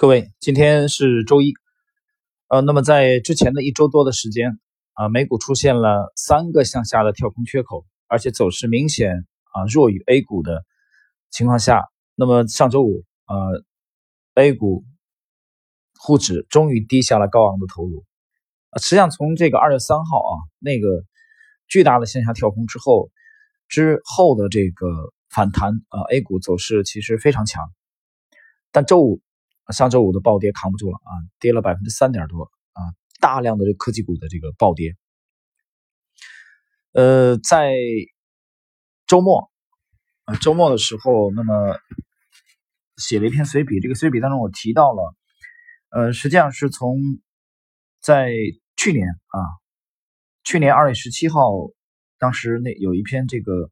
各位，今天是周一，呃，那么在之前的一周多的时间啊，美股出现了三个向下的跳空缺口，而且走势明显啊弱于 A 股的情况下，那么上周五呃，A 股沪指终于低下了高昂的头颅。实际上从这个二月三号啊那个巨大的向下跳空之后之后的这个反弹啊，A 股走势其实非常强，但周五。上周五的暴跌扛不住了啊，跌了百分之三点多啊，大量的这科技股的这个暴跌。呃，在周末啊，周末的时候，那么写了一篇随笔，这个随笔当中我提到了，呃，实际上是从在去年啊，去年二月十七号，当时那有一篇这个，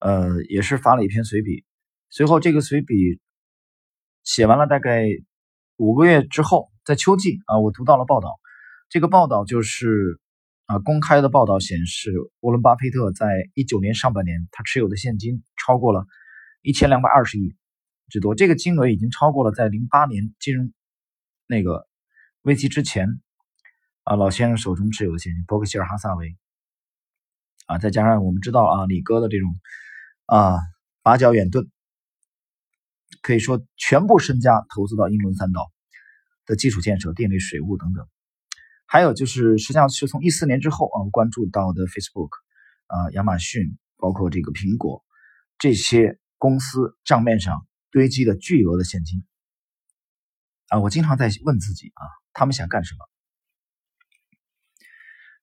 呃，也是发了一篇随笔，随后这个随笔。写完了大概五个月之后，在秋季啊，我读到了报道。这个报道就是啊，公开的报道显示，沃伦·巴菲特在一九年上半年，他持有的现金超过了一千两百二十亿之多。这个金额已经超过了在零八年金融那个危机之前啊，老先生手中持有的现金，伯克希尔·哈萨维啊，再加上我们知道啊，李哥的这种啊八角远遁。可以说，全部身家投资到英伦三岛的基础建设、电力、水务等等。还有就是，实际上是从一四年之后啊，关注到的 Facebook 啊、亚马逊，包括这个苹果这些公司账面上堆积的巨额的现金啊，我经常在问自己啊，他们想干什么？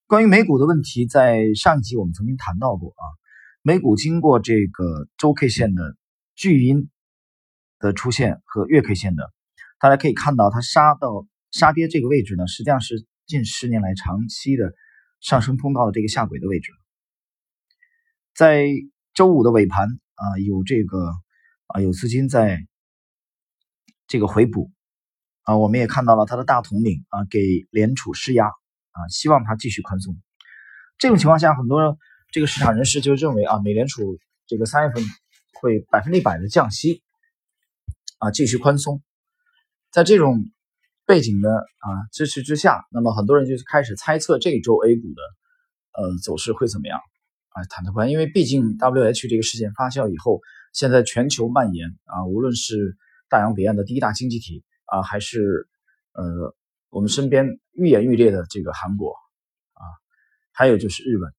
关于美股的问题，在上一集我们曾经谈到过啊，美股经过这个周 K 线的巨阴。的出现和月 K 线的，大家可以看到，它杀到杀跌这个位置呢，实际上是近十年来长期的上升通道的这个下轨的位置。在周五的尾盘啊，有这个啊有资金在这个回补啊，我们也看到了它的大统领啊给联储施压啊，希望它继续宽松。这种情况下，很多这个市场人士就认为啊，美联储这个三月份会百分之一百的降息。啊，继续宽松，在这种背景的啊支持之下，那么很多人就开始猜测这一周 A 股的呃走势会怎么样啊？忐忑不安，因为毕竟 WH 这个事件发酵以后，现在全球蔓延啊，无论是大洋彼岸的第一大经济体啊，还是呃我们身边愈演愈烈的这个韩国啊，还有就是日本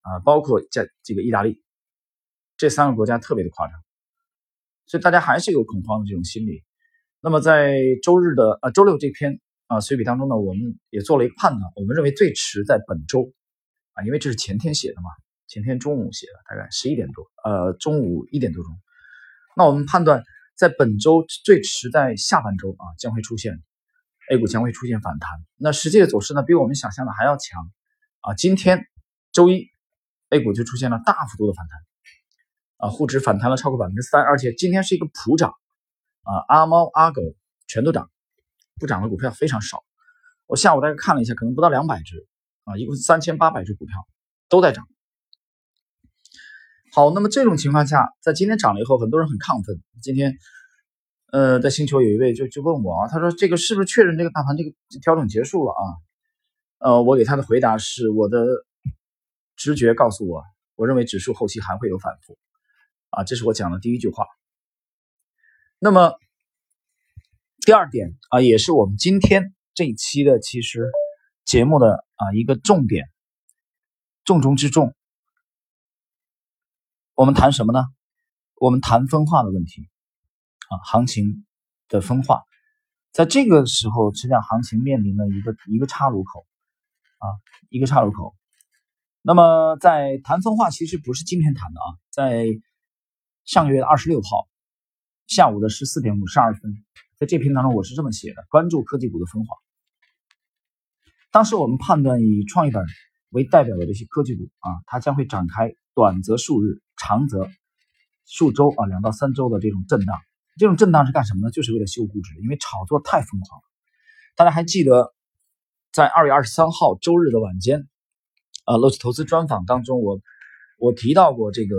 啊，包括在这个意大利这三个国家特别的夸张。所以大家还是有恐慌的这种心理。那么在周日的呃周六这篇啊随笔当中呢，我们也做了一个判断，我们认为最迟在本周啊，因为这是前天写的嘛，前天中午写的，大概十一点多，呃中午一点多钟。那我们判断在本周最迟在下半周啊将会出现 A 股将会出现反弹。那实际的走势呢比我们想象的还要强啊。今天周一 A 股就出现了大幅度的反弹。啊，沪指反弹了超过百分之三，而且今天是一个普涨，啊，阿猫阿狗全都涨，不涨的股票非常少。我下午大概看了一下，可能不到两百只，啊，一共三千八百只股票都在涨。好，那么这种情况下，在今天涨了以后，很多人很亢奋。今天，呃，在星球有一位就就问我啊，他说这个是不是确认这个大盘这个调整结束了啊？呃，我给他的回答是，我的直觉告诉我，我认为指数后期还会有反复。啊，这是我讲的第一句话。那么第二点啊，也是我们今天这一期的其实节目的啊一个重点，重中之重。我们谈什么呢？我们谈分化的问题啊，行情的分化，在这个时候，实际上行情面临了一个一个岔路口啊，一个岔路口。那么在谈分化，其实不是今天谈的啊，在。上个月的二十六号下午的十四点五十二分，在这篇当中我是这么写的：关注科技股的分化。当时我们判断以创业板为代表的这些科技股啊，它将会展开短则数日，长则数周啊，两到三周的这种震荡。这种震荡是干什么呢？就是为了修估值，因为炒作太疯狂了。大家还记得在二月二十三号周日的晚间，啊，乐视投资专访当中我。我提到过这个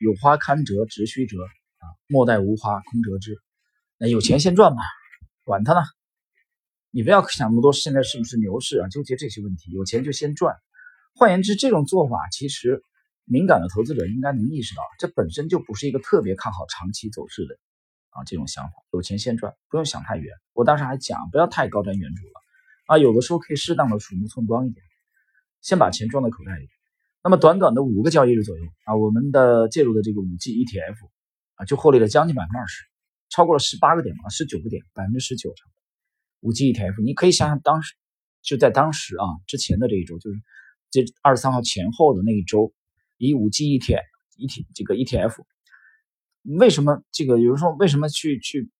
有花堪折直须折啊，莫待无花空折枝。那有钱先赚吧，管他呢。你不要想那么多，现在是不是牛市啊？纠结这些问题，有钱就先赚。换言之，这种做法其实敏感的投资者应该能意识到，这本身就不是一个特别看好长期走势的啊这种想法。有钱先赚，不用想太远。我当时还讲，不要太高瞻远瞩了啊，有的时候可以适当的鼠目寸光一点，先把钱装在口袋里。那么短短的五个交易日左右啊，我们的介入的这个五 G ETF 啊，就获利了将近百分之二十，超过了十八个点啊，十九个点，百分之十九。五 G ETF，你可以想想当时就在当时啊之前的这一周，就是这二十三号前后的那一周，以五 G ETF ET 这个 ETF，为什么这个有人说为什么去去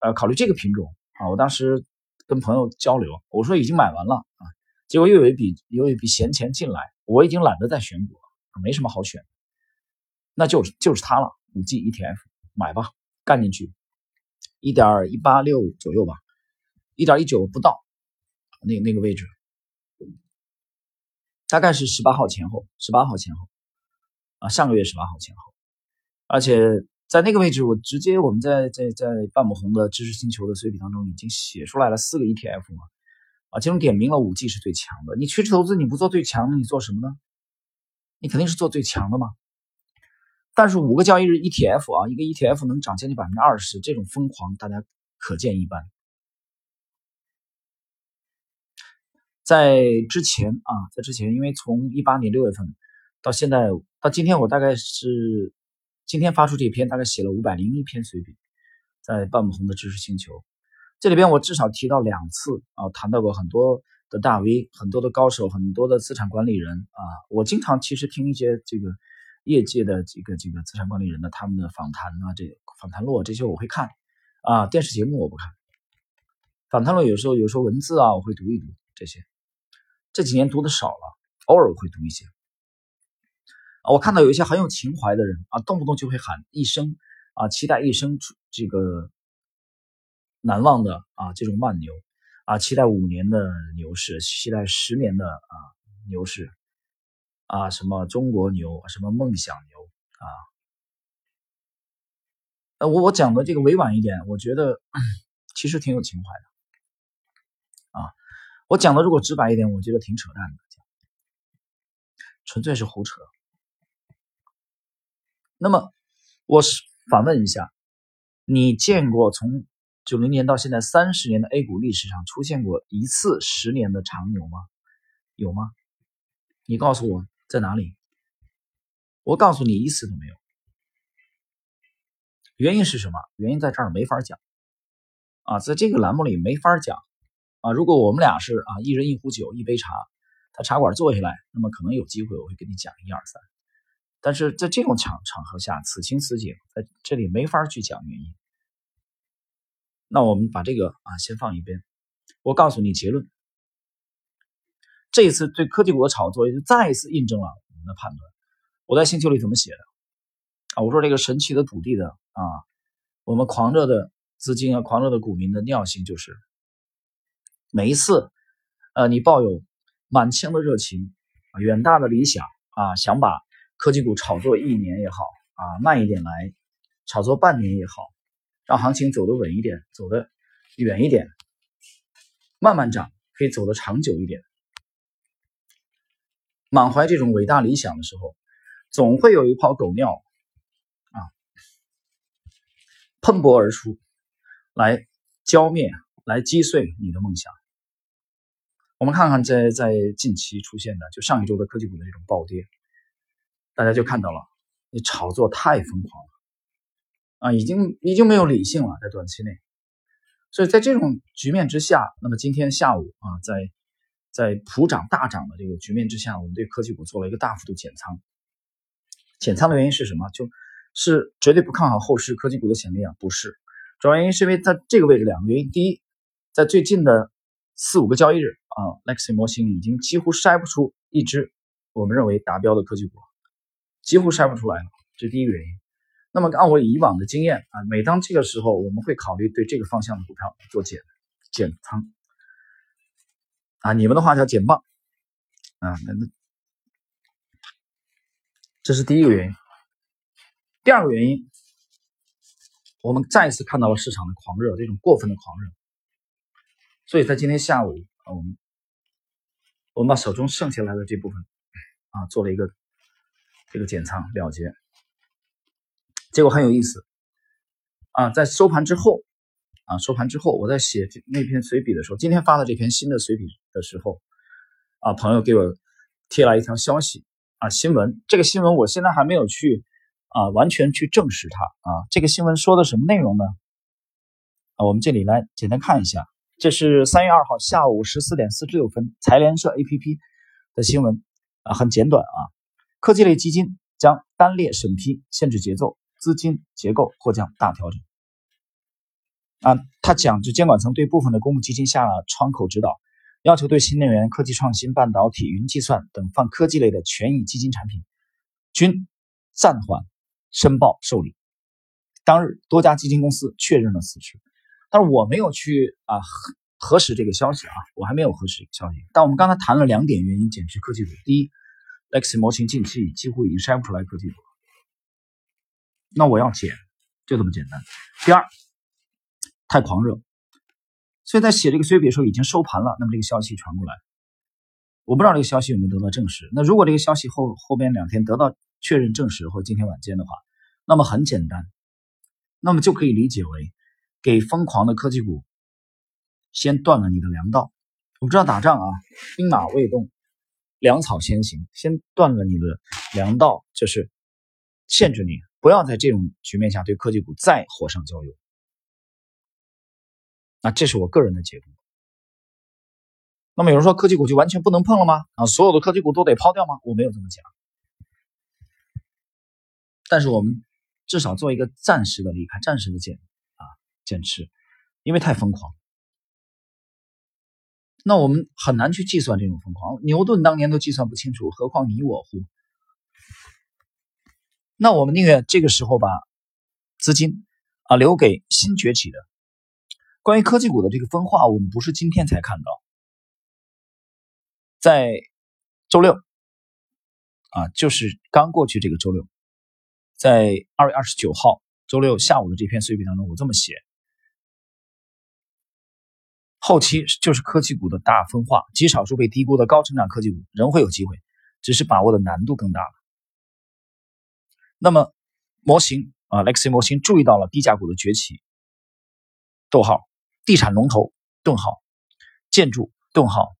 呃考虑这个品种啊？我当时跟朋友交流，我说已经买完了啊，结果又有一笔又有一笔闲钱进来，我已经懒得再选股了，没什么好选，那就是就是它了，五 G ETF 买吧，干进去，一点一八六左右吧。一点一九不到，那那个位置，大概是十八号前后，十八号前后，啊，上个月十八号前后，而且在那个位置，我直接我们在在在半亩红的知识星球的随笔当中已经写出来了四个 ETF 嘛，啊，其中点名了五 G 是最强的。你趋势投资你不做最强的，你做什么呢？你肯定是做最强的嘛。但是五个交易日 ETF 啊，一个 ETF 能涨将近百分之二十，这种疯狂大家可见一斑。在之前啊，在之前，因为从一八年六月份到现在到今天，我大概是今天发出这篇，大概写了五百零一篇随笔，在半亩红的知识星球，这里边我至少提到两次啊，谈到过很多的大 V，很多的高手，很多的资产管理人啊，我经常其实听一些这个业界的这个这个资产管理人的他们的访谈啊，这访谈录这些我会看啊，电视节目我不看，访谈录有时候有时候文字啊我会读一读这些。这几年读的少了，偶尔我会读一些。啊，我看到有一些很有情怀的人啊，动不动就会喊一生啊，期待一生这个难忘的啊这种慢牛啊，期待五年的牛市，期待十年的啊牛市啊，什么中国牛，什么梦想牛啊。呃，我我讲的这个委婉一点，我觉得其实挺有情怀的啊。我讲的如果直白一点，我觉得挺扯淡的，纯粹是胡扯。那么，我是反问一下，你见过从九零年到现在三十年的 A 股历史上出现过一次十年的长牛吗？有吗？你告诉我在哪里？我告诉你一次都没有。原因是什么？原因在这儿没法讲啊，在这个栏目里没法讲。啊，如果我们俩是啊，一人一壶酒，一杯茶，他茶馆坐下来，那么可能有机会我会跟你讲一二三。但是在这种场场合下，此情此景，在这里没法去讲原因。那我们把这个啊先放一边。我告诉你结论，这一次对科技股的炒作，也就再一次印证了我们的判断。我在星球里怎么写的啊？我说这个神奇的土地的啊，我们狂热的资金啊，狂热的股民的尿性就是。每一次，呃，你抱有满腔的热情啊，远大的理想啊，想把科技股炒作一年也好啊，慢一点来，炒作半年也好，让行情走得稳一点，走得远一点，慢慢涨，可以走得长久一点。满怀这种伟大理想的时候，总会有一泡狗尿啊，喷薄而出，来浇灭，来击碎你的梦想。我们看看，在在近期出现的，就上一周的科技股的这种暴跌，大家就看到了，你炒作太疯狂了啊，已经已经没有理性了，在短期内。所以在这种局面之下，那么今天下午啊，在在普涨大涨的这个局面之下，我们对科技股做了一个大幅度减仓。减仓的原因是什么？就是绝对不看好后市科技股的潜力啊？不是，主要原因是因为在这个位置两个原因：第一，在最近的四五个交易日。啊，Lexi 模型已经几乎筛不出一只我们认为达标的科技股，几乎筛不出来了，这是第一个原因。那么按我以往的经验啊，每当这个时候，我们会考虑对这个方向的股票做减减仓。啊，你们的话叫减磅。啊，那那这是第一个原因。第二个原因，我们再次看到了市场的狂热，这种过分的狂热。所以在今天下午啊，我们我们把手中剩下来的这部分啊做了一个这个减仓了结，结果很有意思啊，在收盘之后啊，收盘之后我在写那篇随笔的时候，今天发的这篇新的随笔的时候啊，朋友给我贴来一条消息啊，新闻这个新闻我现在还没有去啊完全去证实它啊，这个新闻说的什么内容呢？啊，我们这里来简单看一下。这是三月二号下午十四点四十六分，财联社 APP 的新闻啊，很简短啊。科技类基金将单列审批限制节奏，资金结构或将大调整。啊，他讲，就监管层对部分的公募基金下了窗口指导，要求对新能源、科技创新、半导体、云计算等泛科技类的权益基金产品均暂缓申报受理。当日，多家基金公司确认了此事。但是我没有去啊核核实这个消息啊，我还没有核实消息。但我们刚才谈了两点原因减持科技股：第一，X 模型近期几乎已经筛不出来科技股，那我要减，就这么简单。第二，太狂热，所以在写这个随笔的时候已经收盘了，那么这个消息传过来，我不知道这个消息有没有得到证实。那如果这个消息后后边两天得到确认证实，或今天晚间的话，那么很简单，那么就可以理解为。给疯狂的科技股先断了你的粮道。我们知道打仗啊，兵马未动，粮草先行。先断了你的粮道，就是限制你不要在这种局面下对科技股再火上浇油。那这是我个人的解读。那么有人说科技股就完全不能碰了吗？啊，所有的科技股都得抛掉吗？我没有这么讲。但是我们至少做一个暂时的离开，暂时的减。减持，因为太疯狂，那我们很难去计算这种疯狂。牛顿当年都计算不清楚，何况你我乎？那我们宁愿这个时候把资金啊留给新崛起的。关于科技股的这个分化，我们不是今天才看到，在周六啊，就是刚过去这个周六，在二月二十九号周六下午的这篇随笔当中，我这么写。后期就是科技股的大分化，极少数被低估的高成长科技股仍会有机会，只是把握的难度更大了。那么模型啊，Lexi 模型注意到了低价股的崛起，逗号，地产龙头，顿号，建筑，顿号，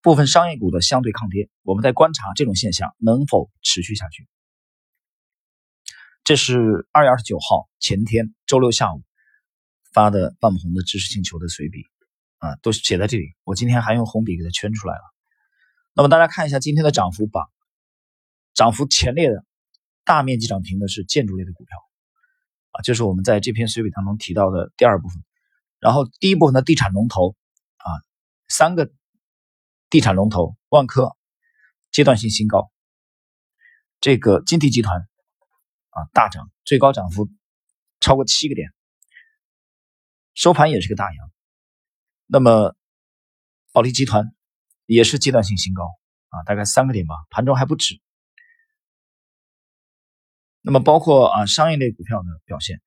部分商业股的相对抗跌，我们在观察这种现象能否持续下去。这是二月二十九号前天周六下午发的半红的知识星球的随笔。啊，都写在这里。我今天还用红笔给它圈出来了。那么大家看一下今天的涨幅榜，涨幅前列的大面积涨停的是建筑类的股票，啊，就是我们在这篇随笔当中提到的第二部分。然后第一部分的地产龙头，啊，三个地产龙头，万科阶段性新高，这个金地集团啊大涨，最高涨幅超过七个点，收盘也是个大阳。那么，保利集团也是阶段性新高啊，大概三个点吧，盘中还不止。那么，包括啊商业类股票的表现，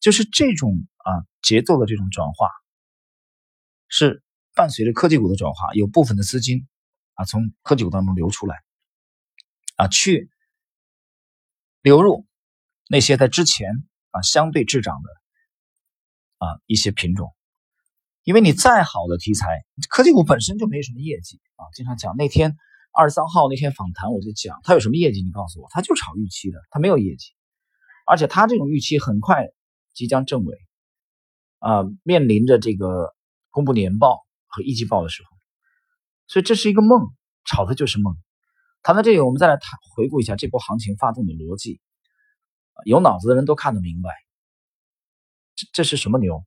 就是这种啊节奏的这种转化，是伴随着科技股的转化，有部分的资金啊从科技股当中流出来，啊去流入那些在之前啊相对滞涨的啊一些品种。因为你再好的题材，科技股本身就没什么业绩啊。经常讲那天二十三号那天访谈，我就讲他有什么业绩？你告诉我，他就炒预期的，他没有业绩，而且他这种预期很快即将证伪啊，面临着这个公布年报和一季报的时候，所以这是一个梦，炒的就是梦。谈到这里，我们再来谈回顾一下这波行情发动的逻辑，有脑子的人都看得明白，这这是什么牛？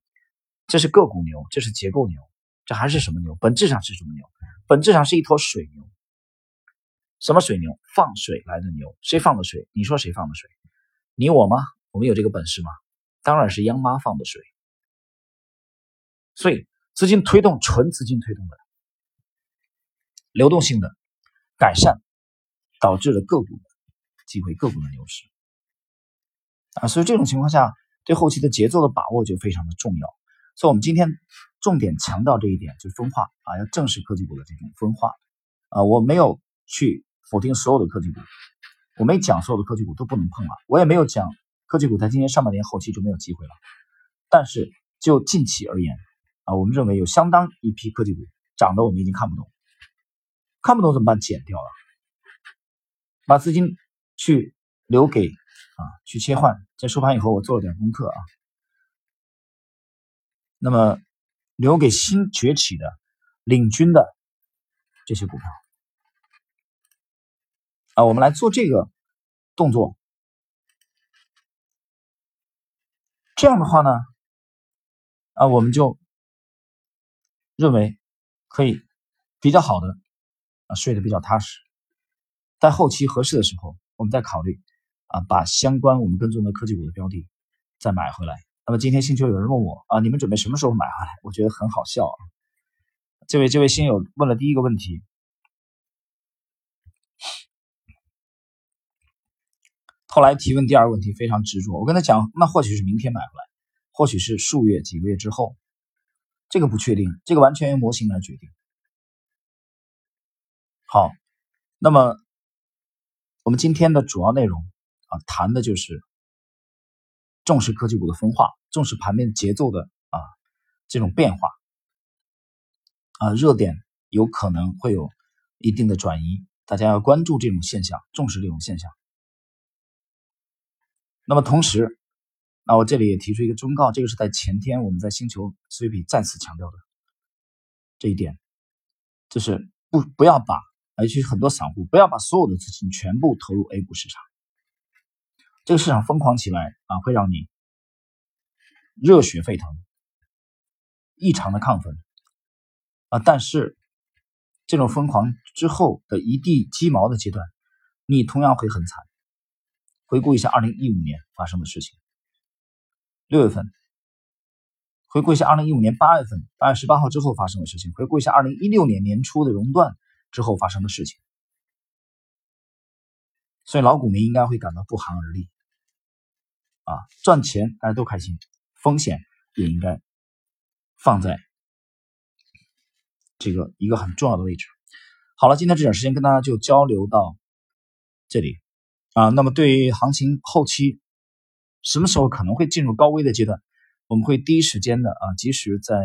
这是个股牛，这是结构牛，这还是什么牛？本质上是什么牛？本质上是一坨水牛。什么水牛？放水来的牛。谁放的水？你说谁放的水？你我吗？我们有这个本事吗？当然是央妈放的水。所以资金推动，纯资金推动的流动性的改善，导致了个股的机会，个股的牛市啊。所以这种情况下，对后期的节奏的把握就非常的重要。所以，我们今天重点强调这一点，就是分化啊，要正视科技股的这种分化啊。我没有去否定所有的科技股，我没讲所有的科技股都不能碰了，我也没有讲科技股在今年上半年后期就没有机会了。但是就近期而言啊，我们认为有相当一批科技股涨得我们已经看不懂，看不懂怎么办？减掉了，把资金去留给啊，去切换。在收盘以后，我做了点功课啊，那么。留给新崛起的、领军的这些股票啊，我们来做这个动作。这样的话呢，啊，我们就认为可以比较好的啊睡得比较踏实。在后期合适的时候，我们再考虑啊，把相关我们跟踪的科技股的标的再买回来。那么今天星球有人问我啊，你们准备什么时候买回来？我觉得很好笑啊。这位这位新友问了第一个问题，后来提问第二个问题非常执着。我跟他讲，那或许是明天买回来，或许是数月几个月之后，这个不确定，这个完全由模型来决定。好，那么我们今天的主要内容啊，谈的就是。重视科技股的分化，重视盘面节奏的啊这种变化，啊热点有可能会有一定的转移，大家要关注这种现象，重视这种现象。那么同时，那我这里也提出一个忠告，这个是在前天我们在星球 C P 再次强调的这一点，就是不不要把，尤其是很多散户不要把所有的资金全部投入 A 股市场。这个市场疯狂起来啊，会让你热血沸腾，异常的亢奋啊！但是这种疯狂之后的一地鸡毛的阶段，你同样会很惨。回顾一下二零一五年发生的事情，六月份；回顾一下二零一五年八月份，八月十八号之后发生的事情；回顾一下二零一六年年初的熔断之后发生的事情。所以老股民应该会感到不寒而栗。啊，赚钱大家都开心，风险也应该放在这个一个很重要的位置。好了，今天这点时间跟大家就交流到这里啊。那么对于行情后期什么时候可能会进入高危的阶段，我们会第一时间的啊，及时在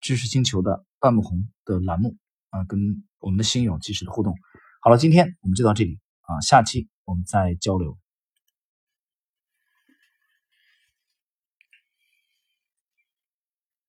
知识星球的半木红的栏目啊，跟我们的新友及时的互动。好了，今天我们就到这里啊，下期我们再交流。